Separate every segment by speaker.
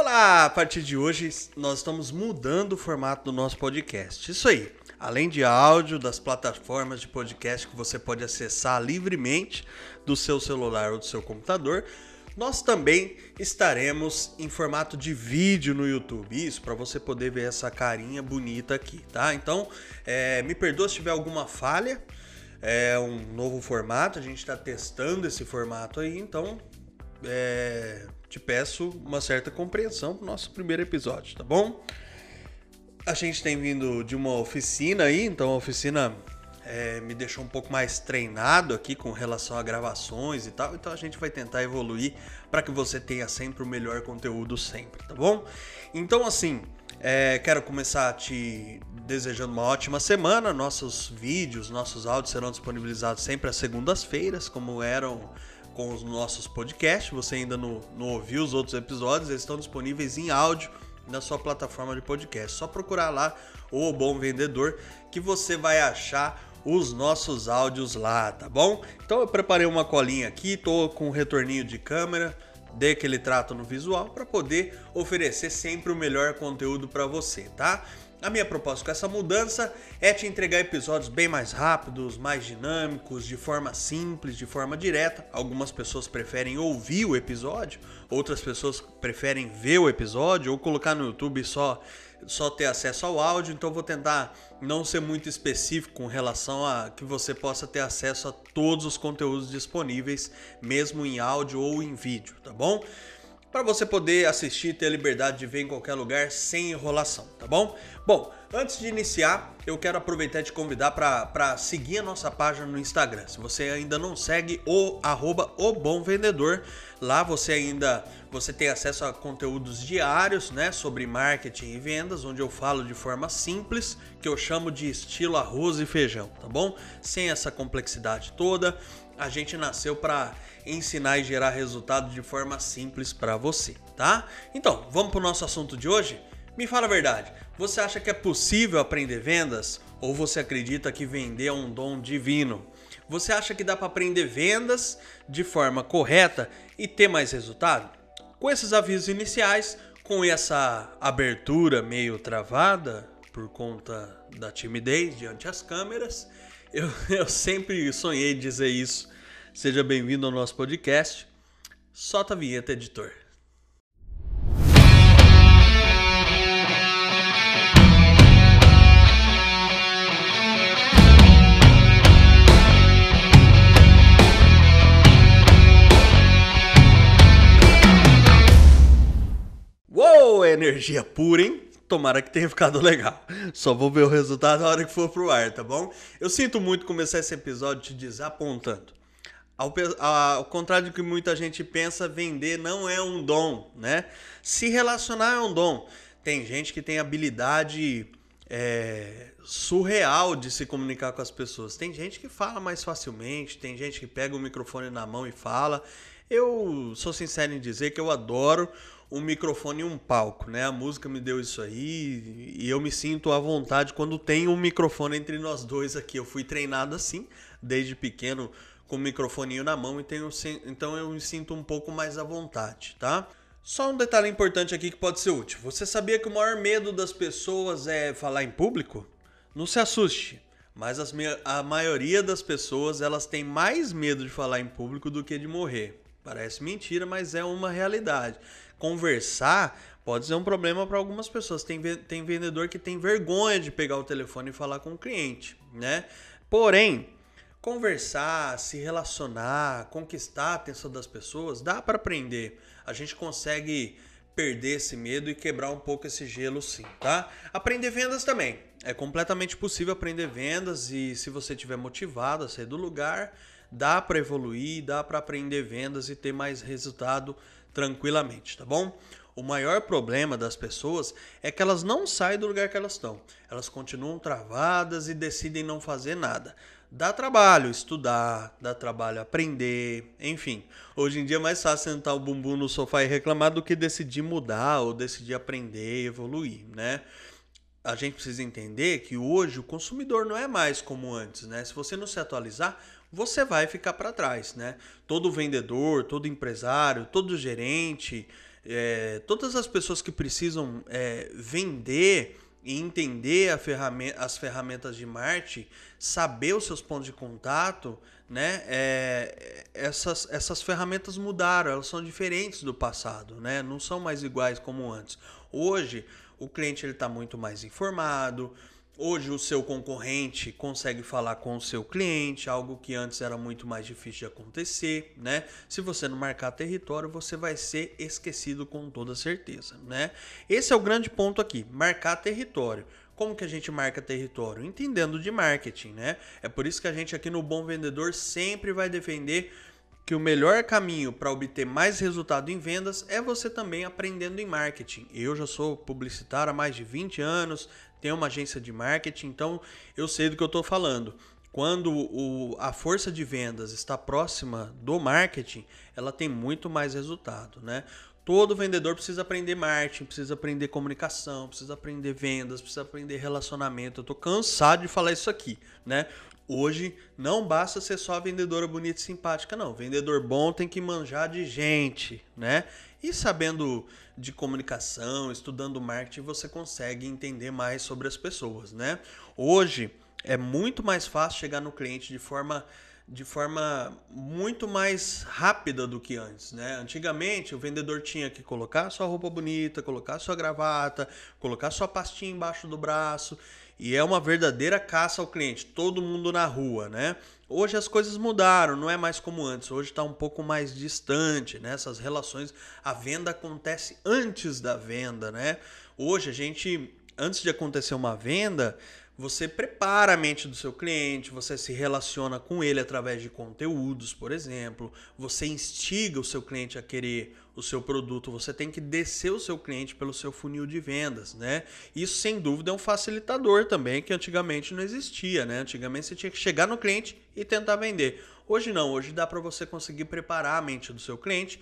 Speaker 1: Olá! A partir de hoje nós estamos mudando o formato do nosso podcast. Isso aí. Além de áudio das plataformas de podcast que você pode acessar livremente do seu celular ou do seu computador, nós também estaremos em formato de vídeo no YouTube. Isso para você poder ver essa carinha bonita aqui, tá? Então, é, me perdoa se tiver alguma falha. É um novo formato, a gente está testando esse formato aí, então é, te peço uma certa compreensão pro nosso primeiro episódio, tá bom? A gente tem vindo de uma oficina aí, então a oficina é, me deixou um pouco mais treinado aqui com relação a gravações e tal, então a gente vai tentar evoluir para que você tenha sempre o melhor conteúdo sempre, tá bom? Então assim, é, quero começar te desejando uma ótima semana. Nossos vídeos, nossos áudios serão disponibilizados sempre às segundas-feiras, como eram com os nossos podcasts. Você ainda não, não ouviu os outros episódios, eles estão disponíveis em áudio na sua plataforma de podcast. Só procurar lá o Bom Vendedor que você vai achar os nossos áudios lá, tá bom? Então eu preparei uma colinha aqui, tô com um retorninho de câmera, dei aquele trato no visual para poder oferecer sempre o melhor conteúdo para você, tá? A minha proposta com essa mudança é te entregar episódios bem mais rápidos, mais dinâmicos, de forma simples, de forma direta. Algumas pessoas preferem ouvir o episódio, outras pessoas preferem ver o episódio ou colocar no YouTube só só ter acesso ao áudio, então vou tentar não ser muito específico com relação a que você possa ter acesso a todos os conteúdos disponíveis, mesmo em áudio ou em vídeo, tá bom? Para você poder assistir e ter a liberdade de ver em qualquer lugar sem enrolação, tá bom? Bom, antes de iniciar, eu quero aproveitar e te convidar para seguir a nossa página no Instagram. Se você ainda não segue o arroba o Bom Vendedor, lá você ainda você tem acesso a conteúdos diários né, sobre marketing e vendas, onde eu falo de forma simples, que eu chamo de estilo arroz e feijão, tá bom? Sem essa complexidade toda. A gente nasceu para ensinar e gerar resultado de forma simples para você, tá? Então, vamos para o nosso assunto de hoje? Me fala a verdade, você acha que é possível aprender vendas ou você acredita que vender é um dom divino? Você acha que dá para aprender vendas de forma correta e ter mais resultado? Com esses avisos iniciais, com essa abertura meio travada por conta da timidez diante das câmeras, eu, eu sempre sonhei dizer isso Seja bem-vindo ao nosso podcast. Solta a vinheta, editor. Uou, energia pura, hein? Tomara que tenha ficado legal. Só vou ver o resultado na hora que for pro ar, tá bom? Eu sinto muito começar esse episódio te desapontando. Ao, ao, contrário do que muita gente pensa, vender não é um dom, né? Se relacionar é um dom. Tem gente que tem habilidade é, surreal de se comunicar com as pessoas. Tem gente que fala mais facilmente, tem gente que pega o microfone na mão e fala. Eu sou sincero em dizer que eu adoro um microfone e um palco, né? A música me deu isso aí e eu me sinto à vontade quando tem um microfone entre nós dois aqui. Eu fui treinado assim desde pequeno com o microfoninho na mão e tenho, então eu me sinto um pouco mais à vontade, tá? Só um detalhe importante aqui que pode ser útil. Você sabia que o maior medo das pessoas é falar em público? Não se assuste, mas as, a maioria das pessoas elas têm mais medo de falar em público do que de morrer. Parece mentira, mas é uma realidade. Conversar pode ser um problema para algumas pessoas. Tem, tem vendedor que tem vergonha de pegar o telefone e falar com o cliente, né? Porém, conversar, se relacionar, conquistar a atenção das pessoas, dá para aprender. A gente consegue perder esse medo e quebrar um pouco esse gelo sim, tá? Aprender vendas também. É completamente possível aprender vendas e se você estiver motivado a sair do lugar, dá para evoluir, dá para aprender vendas e ter mais resultado tranquilamente, tá bom? O maior problema das pessoas é que elas não saem do lugar que elas estão. Elas continuam travadas e decidem não fazer nada. Dá trabalho estudar, dá trabalho aprender, enfim. Hoje em dia é mais fácil sentar o bumbum no sofá e reclamar do que decidir mudar ou decidir aprender evoluir, né? A gente precisa entender que hoje o consumidor não é mais como antes, né? Se você não se atualizar, você vai ficar para trás, né? Todo vendedor, todo empresário, todo gerente, é, todas as pessoas que precisam é, vender e entender ferramenta, as ferramentas de marketing, saber os seus pontos de contato, né? É, essas, essas ferramentas mudaram, elas são diferentes do passado, né? Não são mais iguais como antes. Hoje, o cliente ele está muito mais informado, Hoje o seu concorrente consegue falar com o seu cliente, algo que antes era muito mais difícil de acontecer, né? Se você não marcar território, você vai ser esquecido com toda certeza, né? Esse é o grande ponto aqui, marcar território. Como que a gente marca território? Entendendo de marketing, né? É por isso que a gente aqui no Bom Vendedor sempre vai defender que o melhor caminho para obter mais resultado em vendas é você também aprendendo em marketing. Eu já sou publicitário há mais de 20 anos, tenho uma agência de marketing, então eu sei do que eu estou falando. Quando o, a força de vendas está próxima do marketing, ela tem muito mais resultado, né? Todo vendedor precisa aprender marketing, precisa aprender comunicação, precisa aprender vendas, precisa aprender relacionamento. Eu tô cansado de falar isso aqui, né? Hoje não basta ser só vendedora bonita e simpática, não. Vendedor bom tem que manjar de gente, né? E sabendo de comunicação, estudando marketing, você consegue entender mais sobre as pessoas, né? Hoje é muito mais fácil chegar no cliente de forma de forma muito mais rápida do que antes, né? Antigamente o vendedor tinha que colocar sua roupa bonita, colocar sua gravata, colocar sua pastinha embaixo do braço e é uma verdadeira caça ao cliente, todo mundo na rua, né? Hoje as coisas mudaram, não é mais como antes. Hoje está um pouco mais distante, né? Essas relações, a venda acontece antes da venda, né? Hoje a gente, antes de acontecer uma venda, você prepara a mente do seu cliente, você se relaciona com ele através de conteúdos, por exemplo, você instiga o seu cliente a querer o seu produto, você tem que descer o seu cliente pelo seu funil de vendas, né? Isso sem dúvida é um facilitador também que antigamente não existia, né? Antigamente você tinha que chegar no cliente e tentar vender. Hoje não, hoje dá para você conseguir preparar a mente do seu cliente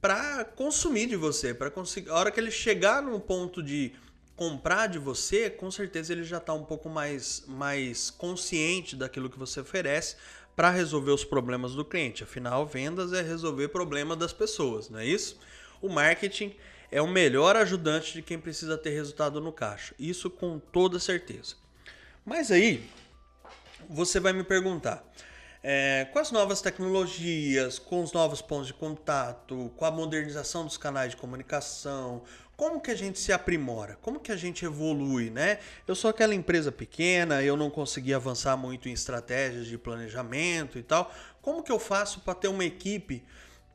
Speaker 1: para consumir de você, para conseguir, a hora que ele chegar num ponto de comprar de você, com certeza ele já está um pouco mais, mais consciente daquilo que você oferece para resolver os problemas do cliente. Afinal, vendas é resolver problema das pessoas, não é isso? O marketing é o melhor ajudante de quem precisa ter resultado no caixa. Isso com toda certeza. Mas aí, você vai me perguntar, é, com as novas tecnologias, com os novos pontos de contato, com a modernização dos canais de comunicação, como que a gente se aprimora? Como que a gente evolui, né? Eu sou aquela empresa pequena, eu não consegui avançar muito em estratégias de planejamento e tal. Como que eu faço para ter uma equipe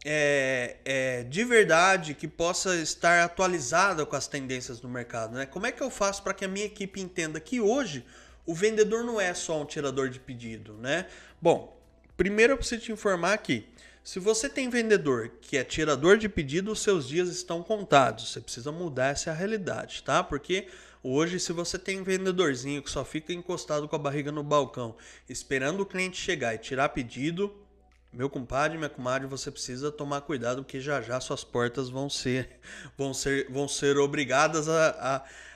Speaker 1: é, é, de verdade que possa estar atualizada com as tendências do mercado, né? Como é que eu faço para que a minha equipe entenda que hoje o vendedor não é só um tirador de pedido, né? Bom, primeiro eu preciso te informar que se você tem vendedor que é tirador de pedido, seus dias estão contados. Você precisa mudar essa realidade, tá? Porque hoje, se você tem vendedorzinho que só fica encostado com a barriga no balcão, esperando o cliente chegar e tirar pedido, meu compadre, minha comadre, você precisa tomar cuidado porque já já suas portas vão ser vão ser vão ser obrigadas a,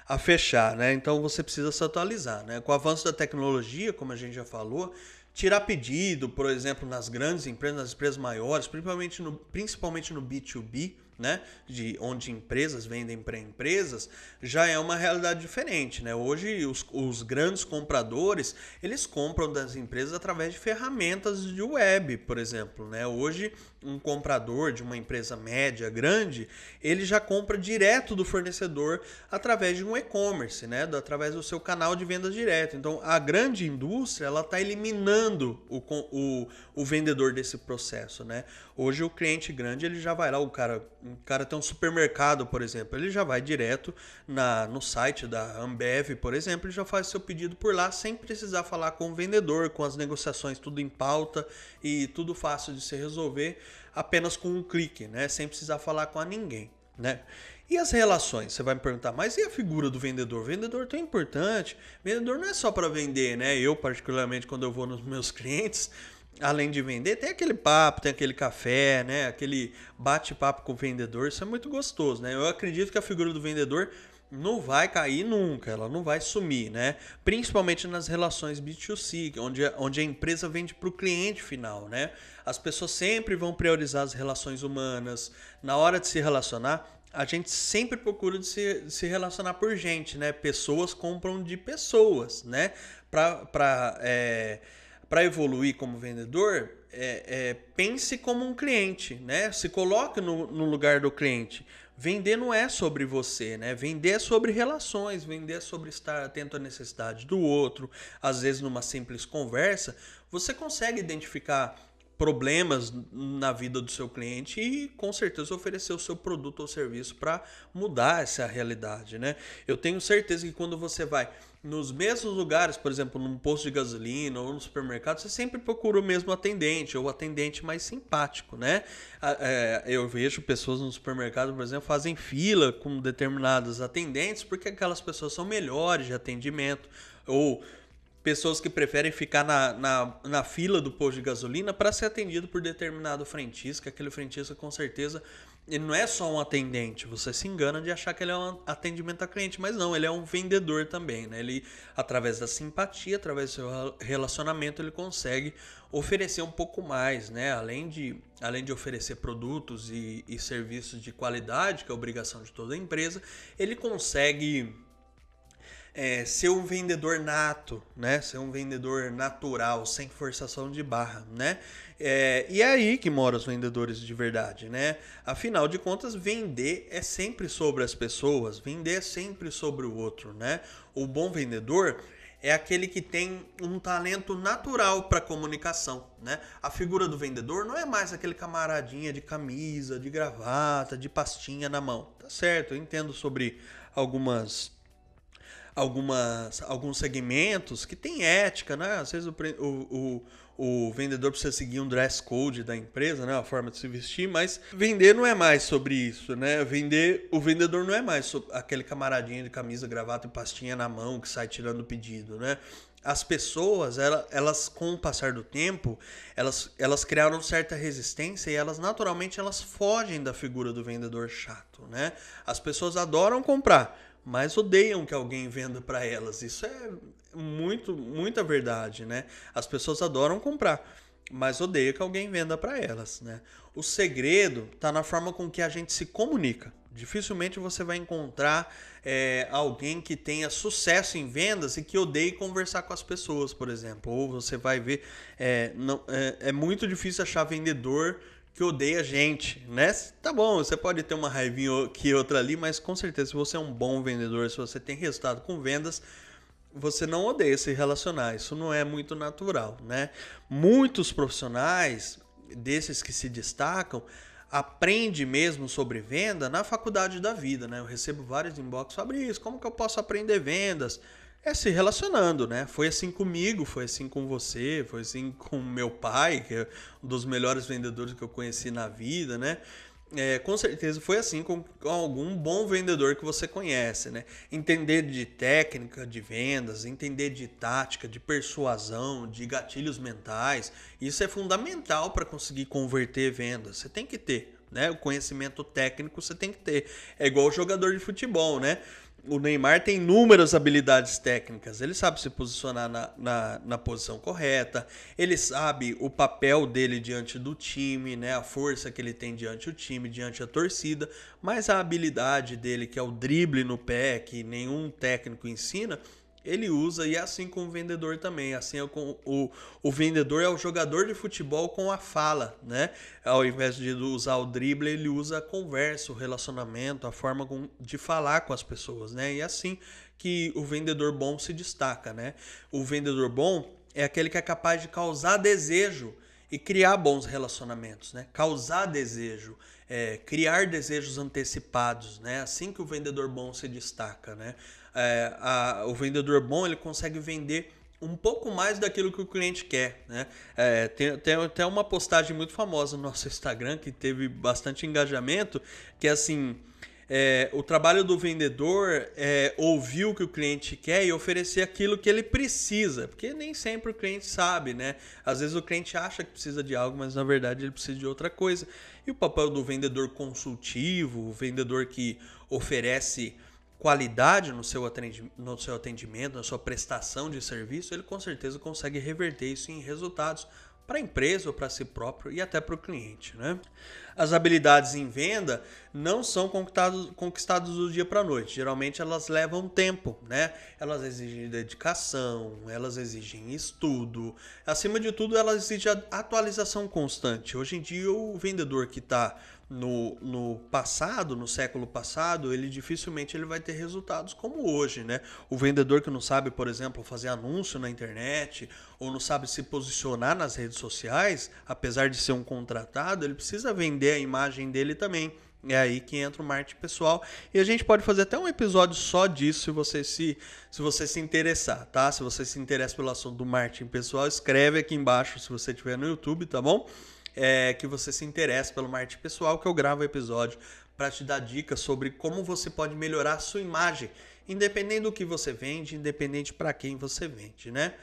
Speaker 1: a, a fechar, né? Então você precisa se atualizar, né? Com o avanço da tecnologia, como a gente já falou, tirar pedido, por exemplo, nas grandes empresas, nas empresas maiores, principalmente no, principalmente no B2B, né, de onde empresas vendem para empresas, já é uma realidade diferente, né? Hoje os, os grandes compradores, eles compram das empresas através de ferramentas de web, por exemplo, né? Hoje um comprador de uma empresa média, grande, ele já compra direto do fornecedor através de um e-commerce, né? através do seu canal de vendas direto. Então, a grande indústria ela está eliminando o, o, o vendedor desse processo. Né? Hoje, o cliente grande ele já vai lá, o cara, o cara tem um supermercado, por exemplo, ele já vai direto na, no site da Ambev, por exemplo, já faz seu pedido por lá sem precisar falar com o vendedor, com as negociações tudo em pauta e tudo fácil de se resolver apenas com um clique, né? Sem precisar falar com ninguém, né? E as relações? Você vai me perguntar, mas e a figura do vendedor? Vendedor tão importante. Vendedor não é só para vender, né? Eu, particularmente, quando eu vou nos meus clientes, além de vender, tem aquele papo, tem aquele café, né? Aquele bate-papo com o vendedor. Isso é muito gostoso, né? Eu acredito que a figura do vendedor não vai cair nunca, ela não vai sumir, né? Principalmente nas relações B2C, onde, onde a empresa vende para o cliente final, né? As pessoas sempre vão priorizar as relações humanas. Na hora de se relacionar, a gente sempre procura de se, se relacionar por gente, né? Pessoas compram de pessoas, né? Para é, evoluir como vendedor, é, é, pense como um cliente, né? Se coloque no, no lugar do cliente. Vender não é sobre você, né? Vender é sobre relações, vender é sobre estar atento à necessidade do outro. Às vezes, numa simples conversa, você consegue identificar problemas na vida do seu cliente e com certeza oferecer o seu produto ou serviço para mudar essa realidade, né? Eu tenho certeza que quando você vai nos mesmos lugares, por exemplo, num posto de gasolina ou no supermercado, você sempre procura o mesmo atendente ou atendente mais simpático, né? É, eu vejo pessoas no supermercado, por exemplo, fazem fila com determinados atendentes porque aquelas pessoas são melhores de atendimento ou pessoas que preferem ficar na, na, na fila do posto de gasolina para ser atendido por determinado frentista, que aquele frentista com certeza ele não é só um atendente, você se engana de achar que ele é um atendimento a cliente, mas não, ele é um vendedor também, né? Ele, através da simpatia, através do seu relacionamento, ele consegue oferecer um pouco mais, né? Além de, além de oferecer produtos e, e serviços de qualidade, que é obrigação de toda empresa, ele consegue é, ser um vendedor nato, né? Ser um vendedor natural, sem forçação de barra, né? É, e é aí que moram os vendedores de verdade, né? Afinal de contas, vender é sempre sobre as pessoas, vender é sempre sobre o outro, né? O bom vendedor é aquele que tem um talento natural para comunicação, né? A figura do vendedor não é mais aquele camaradinha de camisa, de gravata, de pastinha na mão. Tá certo, eu entendo sobre algumas algumas, alguns segmentos que tem ética, né? Às vezes o, o, o, vendedor precisa seguir um dress code da empresa, né? A forma de se vestir, mas vender não é mais sobre isso, né? Vender, o vendedor não é mais aquele camaradinho de camisa, gravata e pastinha na mão que sai tirando o pedido, né? as pessoas, elas, elas, com o passar do tempo, elas, elas criaram certa resistência e elas naturalmente elas fogem da figura do vendedor chato, né? As pessoas adoram comprar, mas odeiam que alguém venda para elas. Isso é muito, muita verdade, né? As pessoas adoram comprar, mas odeiam que alguém venda para elas, né? O segredo está na forma com que a gente se comunica. Dificilmente você vai encontrar é, alguém que tenha sucesso em vendas e que odeie conversar com as pessoas, por exemplo. Ou você vai ver, é, não, é, é muito difícil achar vendedor que odeia gente, né? Tá bom, você pode ter uma raivinha aqui outra ali, mas com certeza se você é um bom vendedor, se você tem resultado com vendas, você não odeia se relacionar. Isso não é muito natural, né? Muitos profissionais desses que se destacam aprende mesmo sobre venda na faculdade da vida, né? Eu recebo vários inbox sobre isso, como que eu posso aprender vendas? É se relacionando, né? Foi assim comigo, foi assim com você, foi assim com meu pai, que é um dos melhores vendedores que eu conheci na vida, né? É, com certeza foi assim com, com, algum bom vendedor que você conhece, né? Entender de técnica de vendas, entender de tática, de persuasão, de gatilhos mentais, isso é fundamental para conseguir converter vendas. Você tem que ter, né? O conhecimento técnico você tem que ter. É igual o jogador de futebol, né? o Neymar tem inúmeras habilidades técnicas. Ele sabe se posicionar na, na, na, posição correta, ele sabe o papel dele diante do time, né? a força que ele tem diante do time, diante da torcida, mas a habilidade dele, que é o drible no pé, que nenhum técnico ensina, ele usa e é assim com o vendedor também. Assim é com o, o vendedor é o jogador de futebol com a fala, né? Ao invés de usar o drible, ele usa a conversa, o relacionamento, a forma com, de falar com as pessoas, né? E é assim que o vendedor bom se destaca, né? O vendedor bom é aquele que é capaz de causar desejo e criar bons relacionamentos, né? Causar desejo, é, criar desejos antecipados, né? Assim que o vendedor bom se destaca, né? É, a, o vendedor bom ele consegue vender um pouco mais daquilo que o cliente quer. Né? É, tem, tem até uma postagem muito famosa no nosso Instagram que teve bastante engajamento, que é assim. É, o trabalho do vendedor é ouvir o que o cliente quer e oferecer aquilo que ele precisa, porque nem sempre o cliente sabe, né? Às vezes o cliente acha que precisa de algo, mas na verdade ele precisa de outra coisa. E o papel do vendedor consultivo, o vendedor que oferece qualidade no seu, no seu atendimento, na sua prestação de serviço, ele com certeza consegue reverter isso em resultados para a empresa ou para si próprio e até para o cliente. Né? As habilidades em venda não são conquistadas, do dia para a noite. Geralmente elas levam tempo, né? Elas exigem dedicação, elas exigem estudo. Acima de tudo, elas exigem atualização constante. Hoje em dia, o vendedor que está no, no passado, no século passado, ele dificilmente ele vai ter resultados como hoje, né? O vendedor que não sabe, por exemplo, fazer anúncio na internet ou não sabe se posicionar nas redes sociais, apesar de ser um contratado, ele precisa vender a imagem dele também. É aí que entra o marketing pessoal. E a gente pode fazer até um episódio só disso se você se, se você se interessar, tá? Se você se interessa pelo assunto do marketing pessoal, escreve aqui embaixo se você estiver no YouTube, tá bom? É, que você se interessa pelo marketing pessoal, que eu gravo episódio para te dar dicas sobre como você pode melhorar a sua imagem, independente do que você vende, independente para quem você vende, né?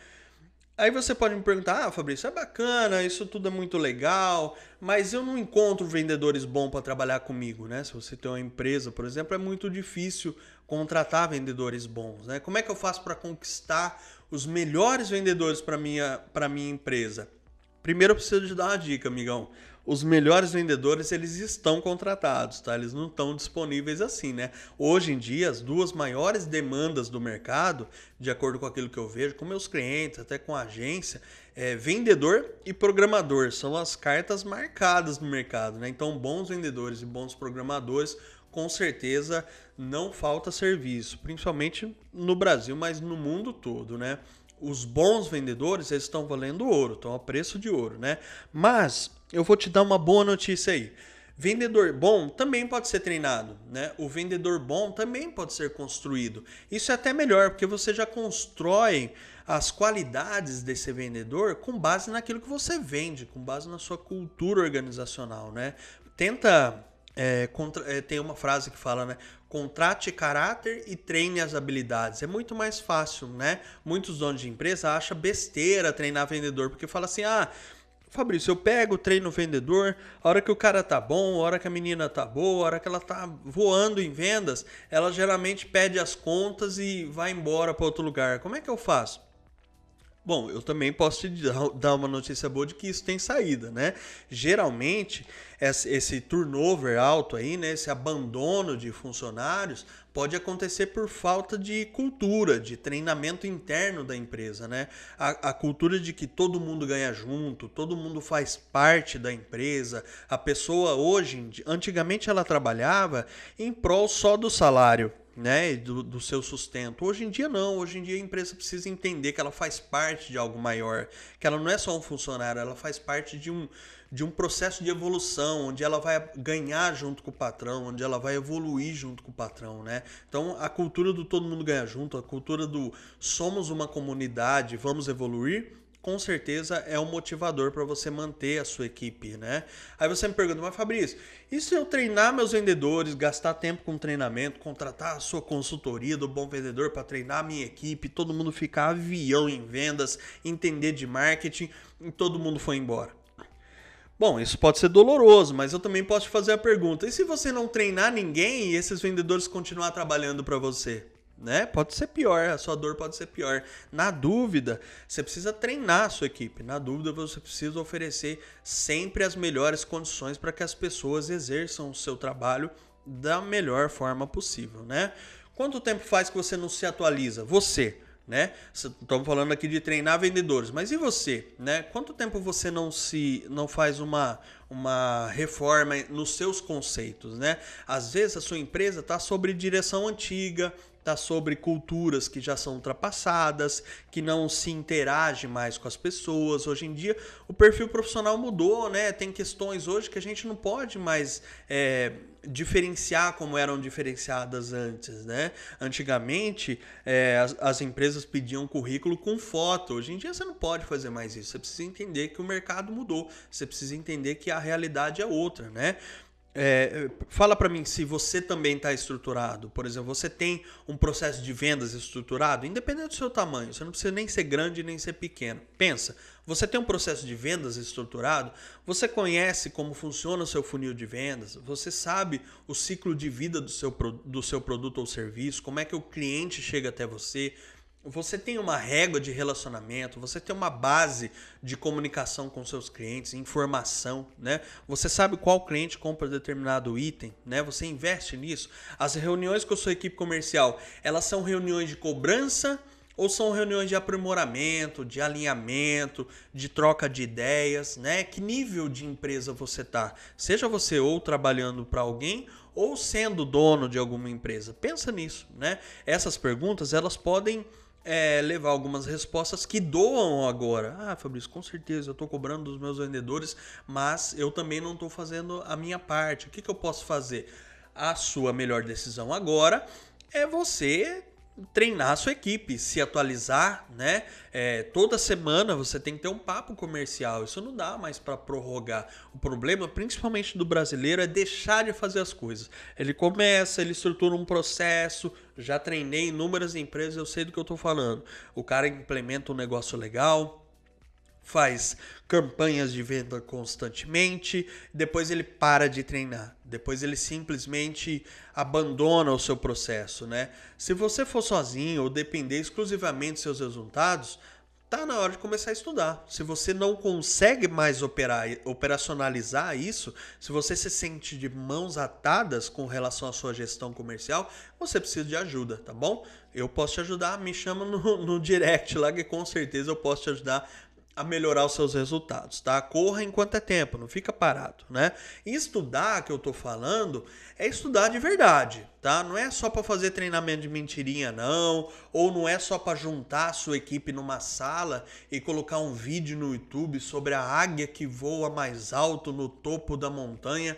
Speaker 1: Aí você pode me perguntar, ah, Fabrício, é bacana, isso tudo é muito legal, mas eu não encontro vendedores bons para trabalhar comigo, né? Se você tem uma empresa, por exemplo, é muito difícil contratar vendedores bons, né? Como é que eu faço para conquistar os melhores vendedores para minha para minha empresa? Primeiro eu preciso te dar uma dica, amigão. Os melhores vendedores, eles estão contratados, tá? Eles não estão disponíveis assim, né? Hoje em dia, as duas maiores demandas do mercado, de acordo com aquilo que eu vejo, com meus clientes, até com a agência, é vendedor e programador. São as cartas marcadas no mercado, né? Então, bons vendedores e bons programadores com certeza não falta serviço, principalmente no Brasil, mas no mundo todo, né? Os bons vendedores eles estão valendo ouro, estão a preço de ouro, né? Mas eu vou te dar uma boa notícia aí. Vendedor bom também pode ser treinado, né? O vendedor bom também pode ser construído. Isso é até melhor, porque você já constrói as qualidades desse vendedor com base naquilo que você vende, com base na sua cultura organizacional, né? Tenta é, contra, é, tem uma frase que fala, né? Contrate caráter e treine as habilidades. É muito mais fácil, né? Muitos donos de empresa acham besteira treinar vendedor, porque fala assim: ah, Fabrício, eu pego, treino o vendedor, a hora que o cara tá bom, a hora que a menina tá boa, a hora que ela tá voando em vendas, ela geralmente pede as contas e vai embora para outro lugar. Como é que eu faço? Bom, eu também posso te dar uma notícia boa de que isso tem saída, né? Geralmente, esse turnover alto aí, né, esse abandono de funcionários, pode acontecer por falta de cultura, de treinamento interno da empresa, né? A, a cultura de que todo mundo ganha junto, todo mundo faz parte da empresa. A pessoa hoje, antigamente ela trabalhava em prol só do salário né, do, do, seu sustento. Hoje em dia não, hoje em dia a empresa precisa entender que ela faz parte de algo maior, que ela não é só um funcionário, ela faz parte de um, de um processo de evolução, onde ela vai ganhar junto com o patrão, onde ela vai evoluir junto com o patrão, né? Então a cultura do todo mundo ganha junto, a cultura do somos uma comunidade, vamos evoluir, com certeza é um motivador para você manter a sua equipe, né? Aí você me pergunta, mas Fabrício, e se eu treinar meus vendedores, gastar tempo com treinamento, contratar a sua consultoria do bom vendedor para treinar a minha equipe, todo mundo ficar avião em vendas, entender de marketing e todo mundo foi embora? Bom, isso pode ser doloroso, mas eu também posso te fazer a pergunta: e se você não treinar ninguém e esses vendedores continuar trabalhando para você? Né? Pode ser pior, a sua dor pode ser pior. Na dúvida, você precisa treinar a sua equipe. Na dúvida, você precisa oferecer sempre as melhores condições para que as pessoas exerçam o seu trabalho da melhor forma possível, né? Quanto tempo faz que você não se atualiza? Você, né? Estamos falando aqui de treinar vendedores, mas e você, né? Quanto tempo você não se não faz uma uma reforma nos seus conceitos, né? Às vezes a sua empresa está sobre direção antiga, está sobre culturas que já são ultrapassadas, que não se interage mais com as pessoas. Hoje em dia o perfil profissional mudou, né? Tem questões hoje que a gente não pode mais é, diferenciar como eram diferenciadas antes, né? Antigamente é, as, as empresas pediam currículo com foto. Hoje em dia você não pode fazer mais isso. Você precisa entender que o mercado mudou. Você precisa entender que a realidade é outra, né? É, fala para mim se você também está estruturado. Por exemplo, você tem um processo de vendas estruturado, independente do seu tamanho. Você não precisa nem ser grande nem ser pequeno. Pensa, você tem um processo de vendas estruturado. Você conhece como funciona o seu funil de vendas. Você sabe o ciclo de vida do seu, do seu produto ou serviço. Como é que o cliente chega até você. Você tem uma régua de relacionamento, você tem uma base de comunicação com seus clientes, informação, né? Você sabe qual cliente compra determinado item, né? Você investe nisso. As reuniões com a sua equipe comercial, elas são reuniões de cobrança ou são reuniões de aprimoramento, de alinhamento, de troca de ideias, né? Que nível de empresa você tá? Seja você ou trabalhando para alguém ou sendo dono de alguma empresa. Pensa nisso, né? Essas perguntas, elas podem é, levar algumas respostas que doam agora. Ah, Fabrício, com certeza eu estou cobrando dos meus vendedores, mas eu também não estou fazendo a minha parte. O que, que eu posso fazer? A sua melhor decisão agora é você treinar a sua equipe, se atualizar, né? É, toda semana você tem que ter um papo comercial. Isso não dá mais para prorrogar. O problema, principalmente do brasileiro, é deixar de fazer as coisas. Ele começa, ele estrutura um processo. Já treinei inúmeras empresas, eu sei do que eu estou falando. O cara implementa um negócio legal, faz campanhas de venda constantemente, depois ele para de treinar, depois ele simplesmente abandona o seu processo, né? Se você for sozinho ou depender exclusivamente dos seus resultados, tá na hora de começar a estudar. Se você não consegue mais operar, operacionalizar isso, se você se sente de mãos atadas com relação à sua gestão comercial, você precisa de ajuda, tá bom? Eu posso te ajudar, me chama no, no direct lá que com certeza eu posso te ajudar a melhorar os seus resultados, tá? Corra enquanto é tempo, não fica parado, né? Estudar que eu tô falando é estudar de verdade, tá? Não é só para fazer treinamento de mentirinha não, ou não é só para juntar a sua equipe numa sala e colocar um vídeo no YouTube sobre a águia que voa mais alto no topo da montanha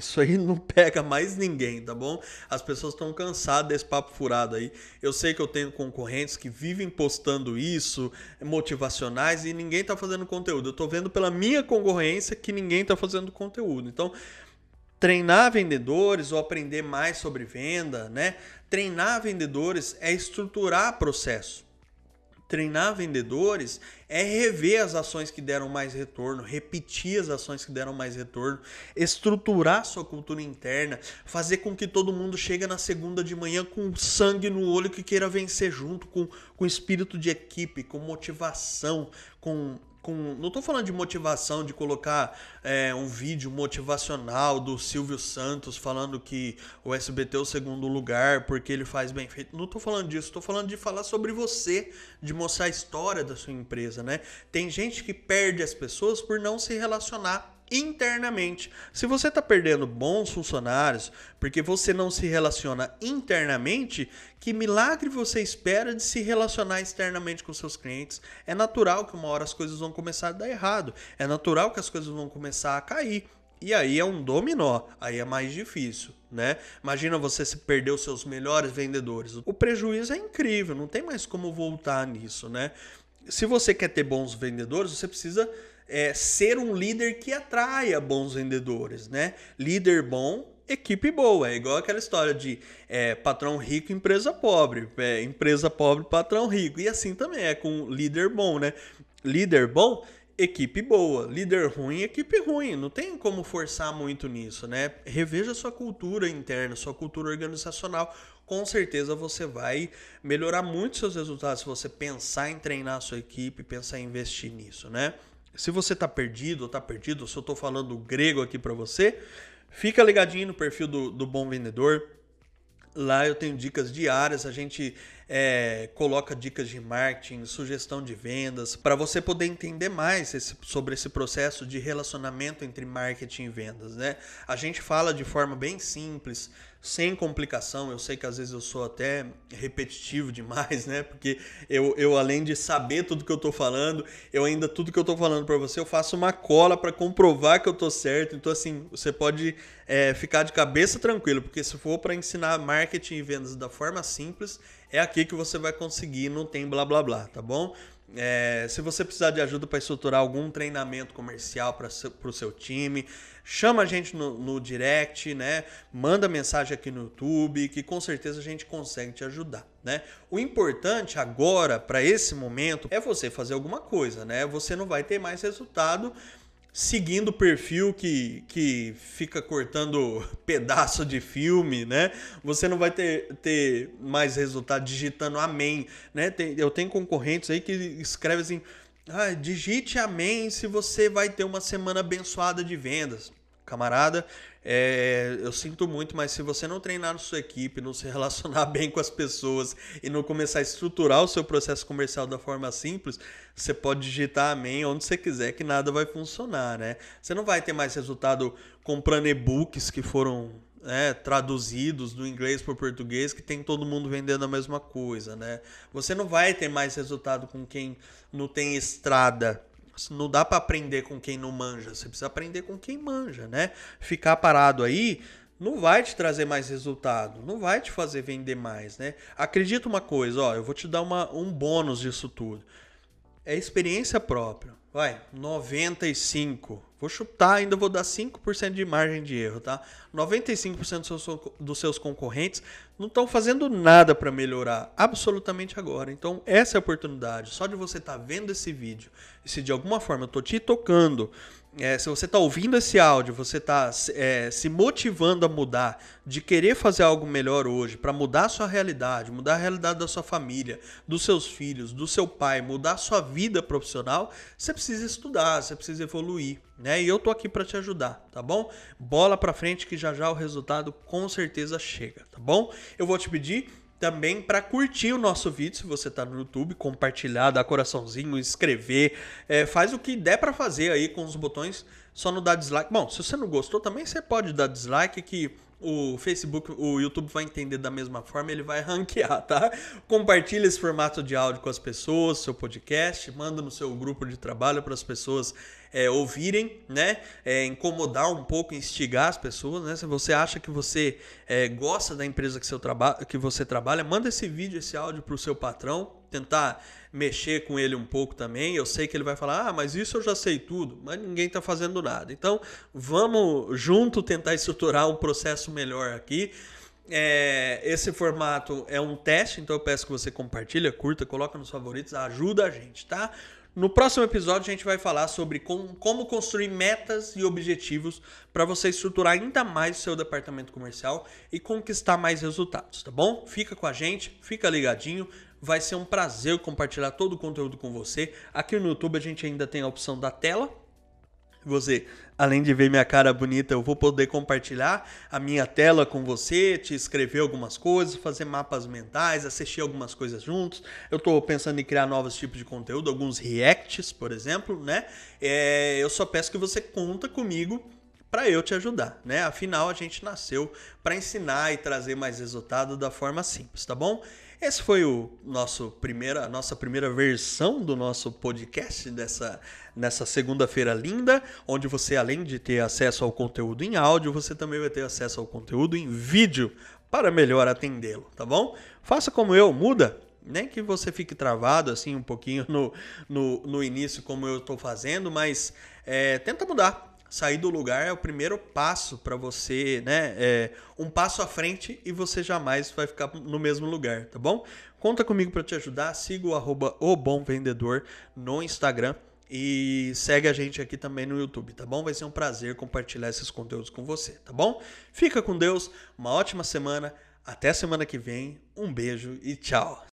Speaker 1: isso aí não pega mais ninguém, tá bom? As pessoas estão cansadas desse papo furado aí. Eu sei que eu tenho concorrentes que vivem postando isso, motivacionais, e ninguém tá fazendo conteúdo. Eu tô vendo pela minha concorrência que ninguém tá fazendo conteúdo. Então, treinar vendedores ou aprender mais sobre venda, né? Treinar vendedores é estruturar processo treinar vendedores é rever as ações que deram mais retorno, repetir as ações que deram mais retorno, estruturar sua cultura interna, fazer com que todo mundo chegue na segunda de manhã com sangue no olho que queira vencer junto, com, com espírito de equipe, com motivação, com com. Não estou falando de motivação, de colocar é, um vídeo motivacional do Silvio Santos falando que o SBT é o segundo lugar porque ele faz bem feito. Não estou falando disso, estou falando de falar sobre você, de mostrar a história da sua empresa, né? Tem gente que perde as pessoas por não se relacionar internamente. Se você está perdendo bons funcionários porque você não se relaciona internamente, que milagre você espera de se relacionar externamente com seus clientes? É natural que uma hora as coisas vão começar a dar errado. É natural que as coisas vão começar a cair. E aí é um dominó, aí é mais difícil, né? Imagina você se perder os seus melhores vendedores. O prejuízo é incrível, não tem mais como voltar nisso, né? Se você quer ter bons vendedores, você precisa é, ser um líder que atraia bons vendedores, né? Líder bom, equipe boa. É igual aquela história de é, patrão rico, empresa pobre. É, empresa pobre, patrão rico. E assim também é com líder bom, né? Líder bom, equipe boa. Líder ruim, equipe ruim. Não tem como forçar muito nisso, né? Reveja sua cultura interna, sua cultura organizacional. Com certeza você vai melhorar muito seus resultados se você pensar em treinar a sua equipe, pensar em investir nisso, né? Se você está perdido ou está perdido, se eu estou falando grego aqui para você, fica ligadinho no perfil do, do Bom Vendedor. Lá eu tenho dicas diárias, a gente é, coloca dicas de marketing, sugestão de vendas, para você poder entender mais esse, sobre esse processo de relacionamento entre marketing e vendas. Né? A gente fala de forma bem simples, sem complicação. Eu sei que às vezes eu sou até repetitivo demais, né? Porque eu, eu além de saber tudo que eu tô falando, eu ainda tudo que eu tô falando para você, eu faço uma cola para comprovar que eu tô certo. Então assim, você pode é, ficar de cabeça tranquilo, porque se for para ensinar marketing e vendas da forma simples, é aqui que você vai conseguir, não tem blá blá blá, tá bom? É, se você precisar de ajuda para estruturar algum treinamento comercial para o seu time, chama a gente no, no, direct, né? Manda mensagem aqui no YouTube, que com certeza a gente consegue te ajudar, né? O importante agora, para esse momento, é você fazer alguma coisa, né? Você não vai ter mais resultado seguindo o perfil que, que fica cortando pedaço de filme, né? Você não vai ter, ter mais resultado digitando amém, né? Tem, eu tenho concorrentes aí que escrevem assim, ah, digite amém se você vai ter uma semana abençoada de vendas. Camarada, é, eu sinto muito, mas se você não treinar na sua equipe, não se relacionar bem com as pessoas e não começar a estruturar o seu processo comercial da forma simples, você pode digitar amém onde você quiser que nada vai funcionar, né? Você não vai ter mais resultado comprando e-books que foram né, traduzidos do inglês para o português que tem todo mundo vendendo a mesma coisa, né? Você não vai ter mais resultado com quem não tem estrada não dá para aprender com quem não manja, você precisa aprender com quem manja, né? Ficar parado aí não vai te trazer mais resultado, não vai te fazer vender mais, né? Acredita uma coisa, ó, eu vou te dar uma, um bônus disso tudo. É experiência própria. Vai, 95. Vou chutar, ainda vou dar 5% de margem de erro, tá? 95% dos seus, concorrentes não estão fazendo nada para melhorar absolutamente agora. Então, essa é a oportunidade. Só de você estar tá vendo esse vídeo, e se de alguma forma eu tô te tocando, é, se você está ouvindo esse áudio, você está é, se motivando a mudar, de querer fazer algo melhor hoje, para mudar a sua realidade, mudar a realidade da sua família, dos seus filhos, do seu pai, mudar a sua vida profissional, você precisa estudar, você precisa evoluir, né? E eu tô aqui para te ajudar, tá bom? Bola para frente que já já o resultado com certeza chega, tá bom? Eu vou te pedir também para curtir o nosso vídeo, se você está no YouTube, compartilhar, dar coraçãozinho, inscrever, é, faz o que der para fazer aí com os botões, só não dá dislike. Bom, se você não gostou também você pode dar dislike que o Facebook, o YouTube vai entender da mesma forma, ele vai ranquear, tá? Compartilha esse formato de áudio com as pessoas, seu podcast, manda no seu grupo de trabalho para as pessoas é, ouvirem, né? É, incomodar um pouco, instigar as pessoas, né? Se você acha que você é, gosta da empresa que, seu que você trabalha, manda esse vídeo, esse áudio para o seu patrão, tentar mexer com ele um pouco também. Eu sei que ele vai falar, ah, mas isso eu já sei tudo, mas ninguém está fazendo nada. Então, vamos junto tentar estruturar um processo melhor aqui. É, esse formato é um teste, então eu peço que você compartilha, curta, coloca nos favoritos, ajuda a gente, tá? No próximo episódio, a gente vai falar sobre com, como construir metas e objetivos para você estruturar ainda mais o seu departamento comercial e conquistar mais resultados, tá bom? Fica com a gente, fica ligadinho. Vai ser um prazer compartilhar todo o conteúdo com você. Aqui no YouTube a gente ainda tem a opção da tela, você, além de ver minha cara bonita, eu vou poder compartilhar a minha tela com você, te escrever algumas coisas, fazer mapas mentais, assistir algumas coisas juntos. Eu estou pensando em criar novos tipos de conteúdo, alguns reacts, por exemplo, né? É, eu só peço que você conta comigo para eu te ajudar, né? Afinal, a gente nasceu para ensinar e trazer mais resultado da forma simples, tá bom? Esse foi o nosso primeira, a nossa primeira versão do nosso podcast dessa nessa segunda-feira linda, onde você além de ter acesso ao conteúdo em áudio, você também vai ter acesso ao conteúdo em vídeo para melhor atendê-lo, tá bom? Faça como eu, muda, nem que você fique travado assim um pouquinho no, no, no início, como eu estou fazendo, mas é, tenta mudar sair do lugar é o primeiro passo para você, né? É um passo à frente e você jamais vai ficar no mesmo lugar, tá bom? Conta comigo para te ajudar. Siga o arroba o Bom Vendedor no Instagram e segue a gente aqui também no YouTube, tá bom? Vai ser um prazer compartilhar esses conteúdos com você, tá bom? Fica com Deus, uma ótima semana. Até semana que vem. Um beijo e tchau.